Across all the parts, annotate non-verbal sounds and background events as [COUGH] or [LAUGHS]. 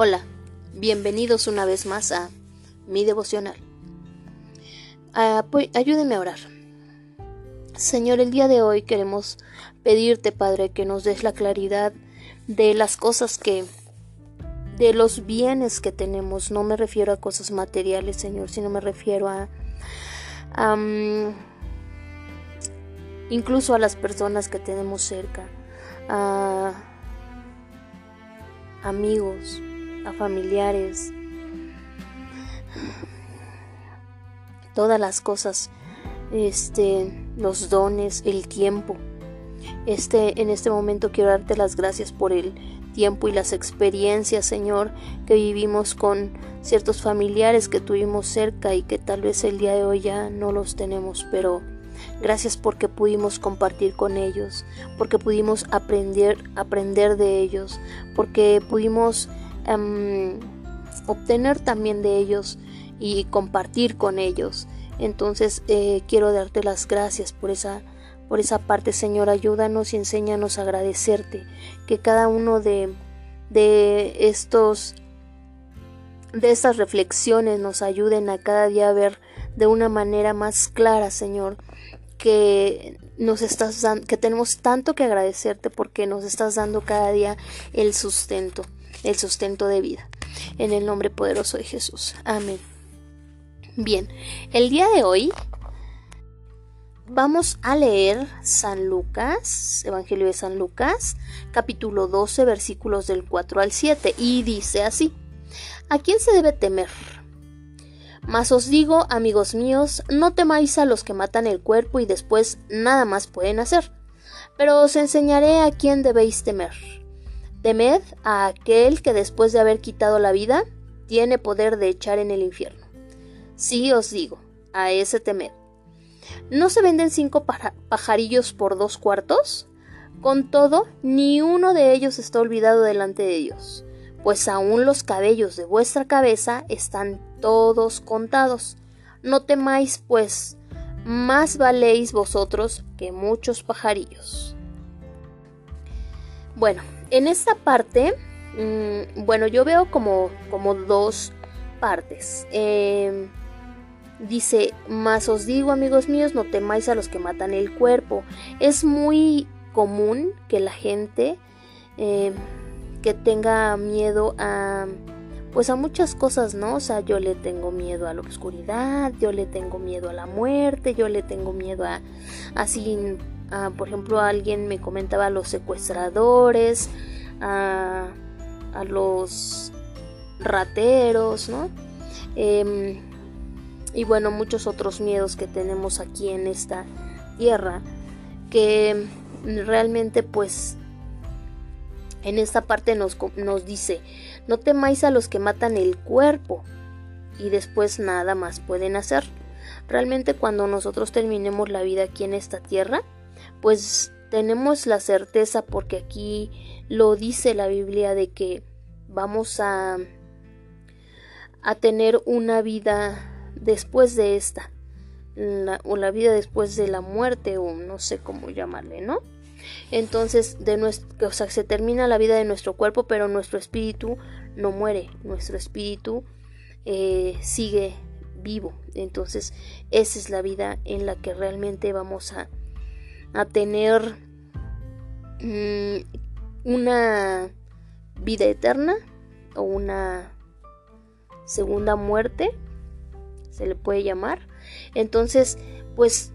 Hola, bienvenidos una vez más a mi devocional. ayúdenme a orar. Señor, el día de hoy queremos pedirte, Padre, que nos des la claridad de las cosas que, de los bienes que tenemos. No me refiero a cosas materiales, Señor, sino me refiero a, incluso a las personas que tenemos cerca, a amigos, a familiares, todas las cosas, este, los dones, el tiempo. Este, en este momento quiero darte las gracias por el tiempo y las experiencias, Señor, que vivimos con ciertos familiares que tuvimos cerca y que tal vez el día de hoy ya no los tenemos, pero gracias porque pudimos compartir con ellos, porque pudimos aprender, aprender de ellos, porque pudimos Em, obtener también de ellos y compartir con ellos. Entonces eh, quiero darte las gracias por esa por esa parte, Señor, ayúdanos y enséñanos a agradecerte, que cada uno de, de estos de estas reflexiones nos ayuden a cada día a ver de una manera más clara, Señor, que nos estás que tenemos tanto que agradecerte porque nos estás dando cada día el sustento el sustento de vida. En el nombre poderoso de Jesús. Amén. Bien, el día de hoy vamos a leer San Lucas, Evangelio de San Lucas, capítulo 12, versículos del 4 al 7, y dice así, ¿a quién se debe temer? Mas os digo, amigos míos, no temáis a los que matan el cuerpo y después nada más pueden hacer, pero os enseñaré a quién debéis temer. Temed a aquel que después de haber quitado la vida, tiene poder de echar en el infierno. Sí os digo, a ese temed. ¿No se venden cinco pajarillos por dos cuartos? Con todo, ni uno de ellos está olvidado delante de Dios, pues aún los cabellos de vuestra cabeza están todos contados. No temáis, pues, más valéis vosotros que muchos pajarillos. Bueno, en esta parte, mm, bueno, yo veo como, como dos partes. Em, dice, más os digo, amigos míos, no temáis a los que matan el cuerpo. Es muy común que la gente em, que tenga miedo a pues a muchas cosas, ¿no? O sea, yo le tengo miedo a la oscuridad, yo le tengo miedo a la muerte, yo le tengo miedo a así, por ejemplo, alguien me comentaba a los secuestradores, a, los rateros, ¿no? Em, y bueno, muchos otros miedos que tenemos aquí en esta tierra que realmente pues en esta parte nos, nos dice, no temáis a los que matan el cuerpo y después nada más pueden hacer. Realmente cuando nosotros terminemos la vida aquí en esta tierra, pues tenemos la certeza porque aquí lo dice la Biblia de que vamos a a tener una vida después de esta o la vida después de la muerte o no sé cómo llamarle, ¿no? Entonces, de o sea, se termina la vida de nuestro cuerpo, pero nuestro espíritu no muere, nuestro espíritu eh, sigue vivo. Entonces, esa es la vida en la que realmente vamos a, a tener mm, una vida eterna o una segunda muerte, se le puede llamar. Entonces, pues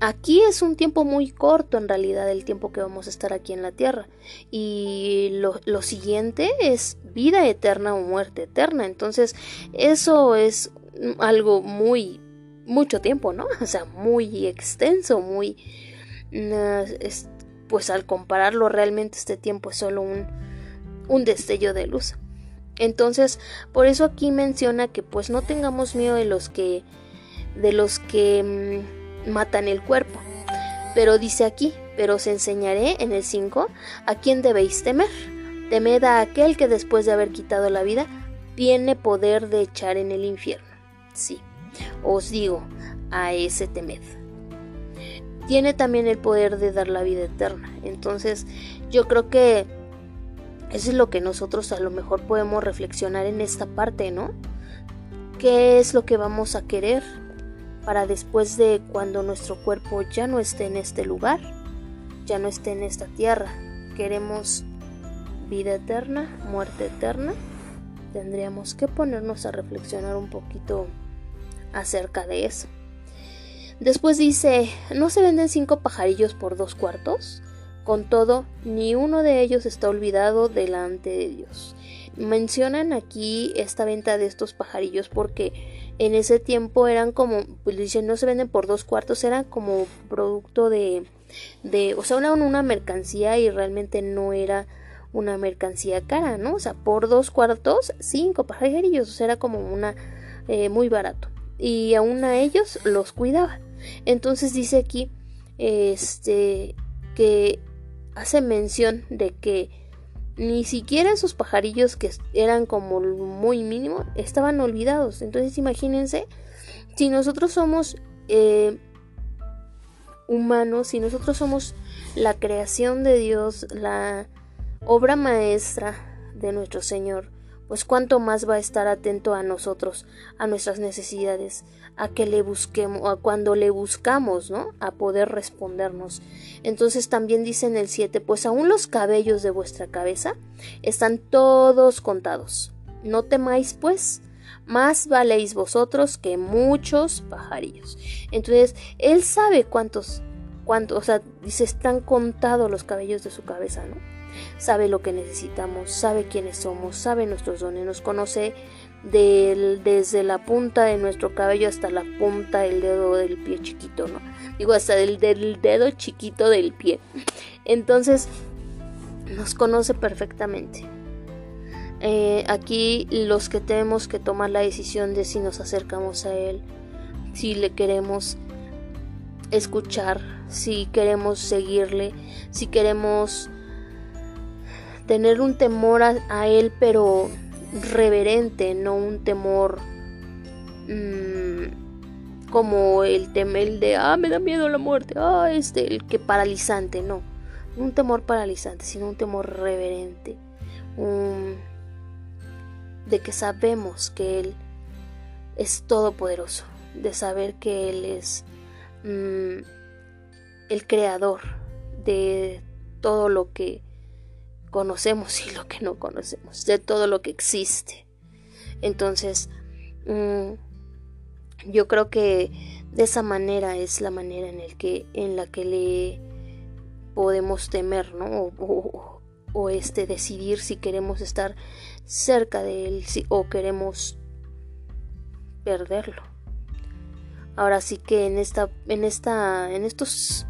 aquí es un tiempo muy corto en realidad el tiempo que vamos a estar aquí en la tierra. Y lo, lo, siguiente es vida eterna o muerte eterna. Entonces eso es algo muy mucho tiempo no [LAUGHS] o sea muy extenso muy pues al compararlo realmente este tiempo es solo un, destello de luz entonces por eso aquí menciona que pues no tengamos miedo de los que de los que mm, matan el cuerpo. Pero dice aquí, pero os enseñaré en el 5 a quién debéis temer. Temed a aquel que después de haber quitado la vida tiene poder de echar en el infierno. Sí, os digo, a ese temed. Tiene también el poder de dar la vida eterna. Entonces, yo creo que Eso es lo que nosotros a lo mejor podemos reflexionar en esta parte, ¿no? ¿Qué es lo que vamos a querer para después de cuando nuestro cuerpo ya no esté en este lugar, ya no esté en esta tierra? ¿Queremos vida eterna, muerte eterna? Tendríamos que ponernos a reflexionar un poquito acerca de eso. Después dice, ¿no se venden cinco pajarillos por dos cuartos? Con todo, ni uno de ellos está olvidado delante de Dios. Mencionan aquí esta venta de estos pajarillos porque en ese tiempo eran como, pues dicen, no se venden por dos cuartos, eran como producto de, de, o sea, era una mercancía y realmente no era una mercancía cara, ¿no? O sea, por dos cuartos, cinco pajarillos, o sea, era como una, eh, muy barato. Y aún a ellos los cuidaba. Entonces dice aquí, este, que hace mención de que ni siquiera esos pajarillos que eran como muy mínimo estaban olvidados. Entonces imagínense si nosotros somos eh, humanos, si nosotros somos la creación de Dios, la obra maestra de nuestro Señor, pues cuánto más va a estar atento a nosotros, a nuestras necesidades, a que le busquemos, a cuando le buscamos, ¿no? A poder respondernos. Entonces también dice en el 7, pues aún los cabellos de vuestra cabeza están todos contados. No temáis, pues, más valéis vosotros que muchos pajarillos. Entonces, él sabe cuántos, cuántos, o sea, dice, están contados los cabellos de su cabeza, ¿no? Sabe lo que necesitamos, sabe quiénes somos, sabe nuestros dones, nos conoce desde la punta de nuestro cabello hasta la punta del dedo del pie chiquito, ¿no? Digo, hasta del, del dedo chiquito del pie. Entonces, nos conoce perfectamente. Eh, aquí los que tenemos que tomar la decisión de si nos acercamos a Él, si le queremos escuchar, si queremos seguirle, si queremos tener un temor a, Él, pero reverente, no un temor mmm, como el temor de, ah, me da miedo la muerte, ah, este, el que paralizante, no, un temor paralizante, sino un temor reverente, de que sabemos que Él es todopoderoso, de saber que Él es mmm, el creador de todo lo que conocemos y lo que no conocemos, de todo lo que existe. Entonces, mm, yo creo que de esa manera es la manera en, el que, en la que le podemos temer, ¿no? O, este decidir si queremos estar cerca de él o queremos perderlo. Ahora sí que en esta, en esta, en estos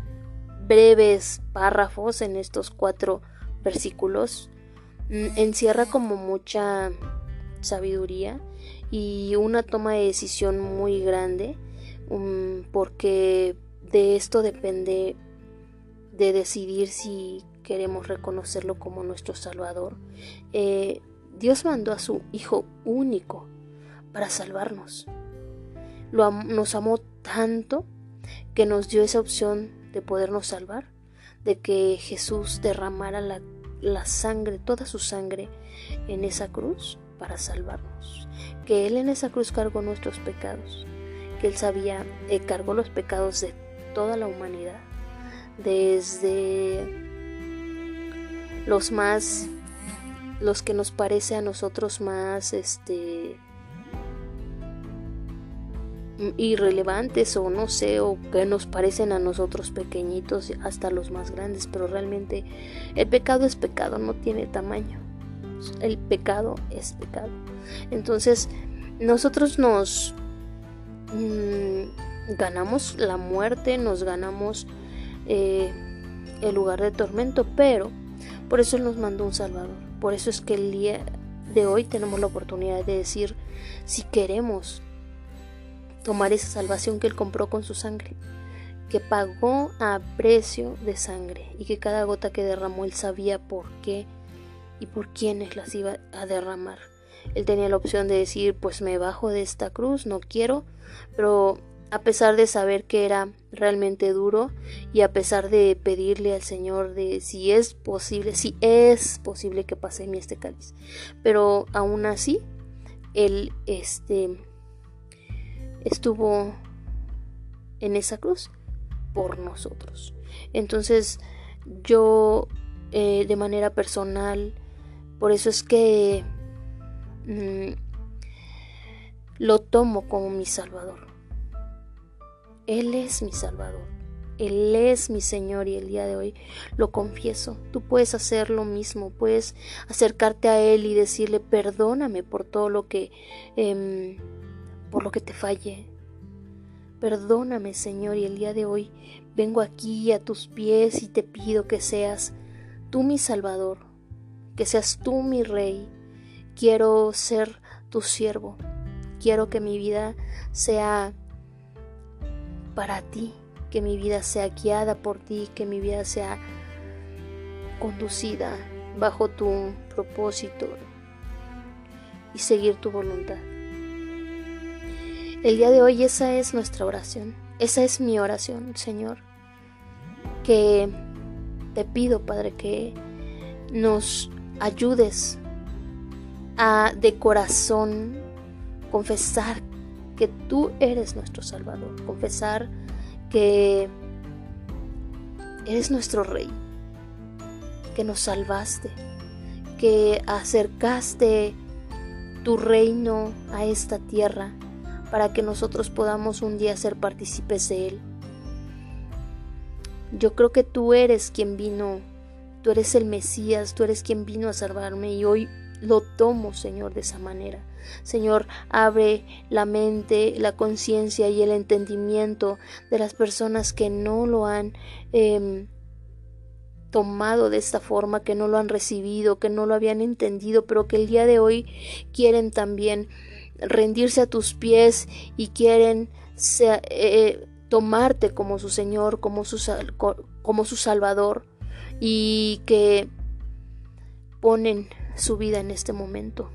breves párrafos, en estos cuatro versículos mm, encierra como mucha sabiduría y una toma de decisión muy grande um, porque de esto depende de decidir si queremos reconocerlo como nuestro Salvador. Eh, Dios mandó a su Hijo único para salvarnos. Lo nos amó tanto que nos dio esa opción de podernos salvar de que Jesús derramara la, sangre, toda su sangre en esa cruz para salvarnos. Que Él en esa cruz cargó nuestros pecados, que Él sabía, eh, cargó los pecados de toda la humanidad, desde los más, los que nos parece a nosotros más, este, irrelevantes o no sé, o que nos parecen a nosotros pequeñitos hasta los más grandes, pero realmente el pecado es pecado, no tiene tamaño. El pecado es pecado. Entonces, nosotros nos mm, ganamos la muerte, nos ganamos eh, el lugar de tormento, pero por eso nos mandó un Salvador. Por eso es que el día de hoy tenemos la oportunidad de decir si queremos tomar esa salvación que Él compró con su sangre, que pagó a precio de sangre y que cada gota que derramó Él sabía por qué y por quiénes las iba a derramar. Él tenía la opción de decir, pues me bajo de esta cruz, no quiero, pero a pesar de saber que era realmente duro y a pesar de pedirle al Señor de si es posible, si es posible que pase mi este cáliz. Pero aún así, Él este, estuvo en esa cruz por nosotros. Entonces yo eh, de manera personal, por eso es que mm, lo tomo como mi Salvador. Él es mi Salvador. Él es mi Señor y el día de hoy lo confieso. Tú puedes hacer lo mismo, puedes acercarte a Él y decirle perdóname por todo lo que, em, por lo que te fallé. Perdóname Señor y el día de hoy vengo aquí a tus pies y te pido que seas tú mi Salvador, que seas tú mi Rey. Quiero ser tu siervo. Quiero que mi vida sea para ti, que mi vida sea guiada por ti, que mi vida sea conducida bajo tu propósito y seguir tu voluntad. El día de hoy esa es nuestra oración, esa es mi oración, Señor, que te pido, Padre, que nos ayudes a de corazón confesar que tú eres nuestro Salvador, confesar que eres nuestro Rey, que nos salvaste, que acercaste tu reino a esta tierra para que nosotros podamos un día ser partícipes de él. Yo creo que tú eres quien vino, tú eres el Mesías, tú eres quien vino a salvarme y hoy lo tomo, Señor, de esa manera. Señor, abre la mente, la conciencia y el entendimiento de las personas que no lo han em, tomado de esta forma, que no lo han recibido, que no lo habían entendido, pero que el día de hoy quieren también rendirse a tus pies y quieren eh, tomarte como su Señor, como su, como su Salvador y que ponen su vida en este momento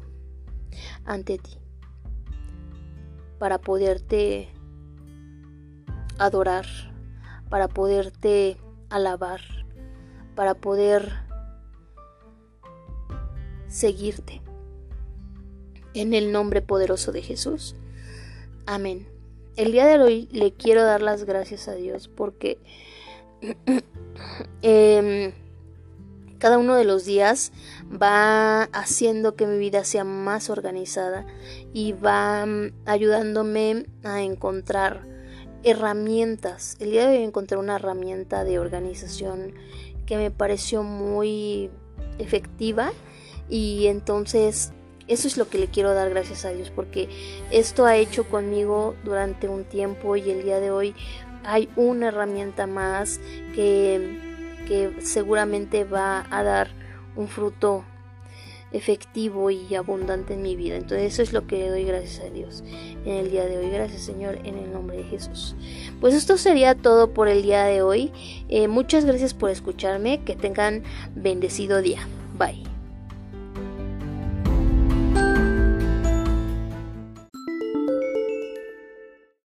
ante ti para poderte adorar, para poderte alabar, para poder seguirte. En el nombre poderoso de Jesús. Amén. El día de hoy le quiero dar las gracias a Dios porque eh, [CLEARS THROAT] cada uno de los días va haciendo que mi vida sea más organizada y va mm, ayudándome a encontrar herramientas. El día de hoy encontré una herramienta de organización que me pareció muy efectiva y entonces eso es lo que le quiero dar gracias a Dios porque esto ha hecho conmigo durante un tiempo y el día de hoy hay una herramienta más que que seguramente va a dar un fruto efectivo y abundante en mi vida. Entonces eso es lo que le doy gracias a Dios en el día de hoy. Gracias Señor en el nombre de Jesús. Pues esto sería todo por el día de hoy. Eh, muchas gracias por escucharme. Que tengan bendecido día. Bye.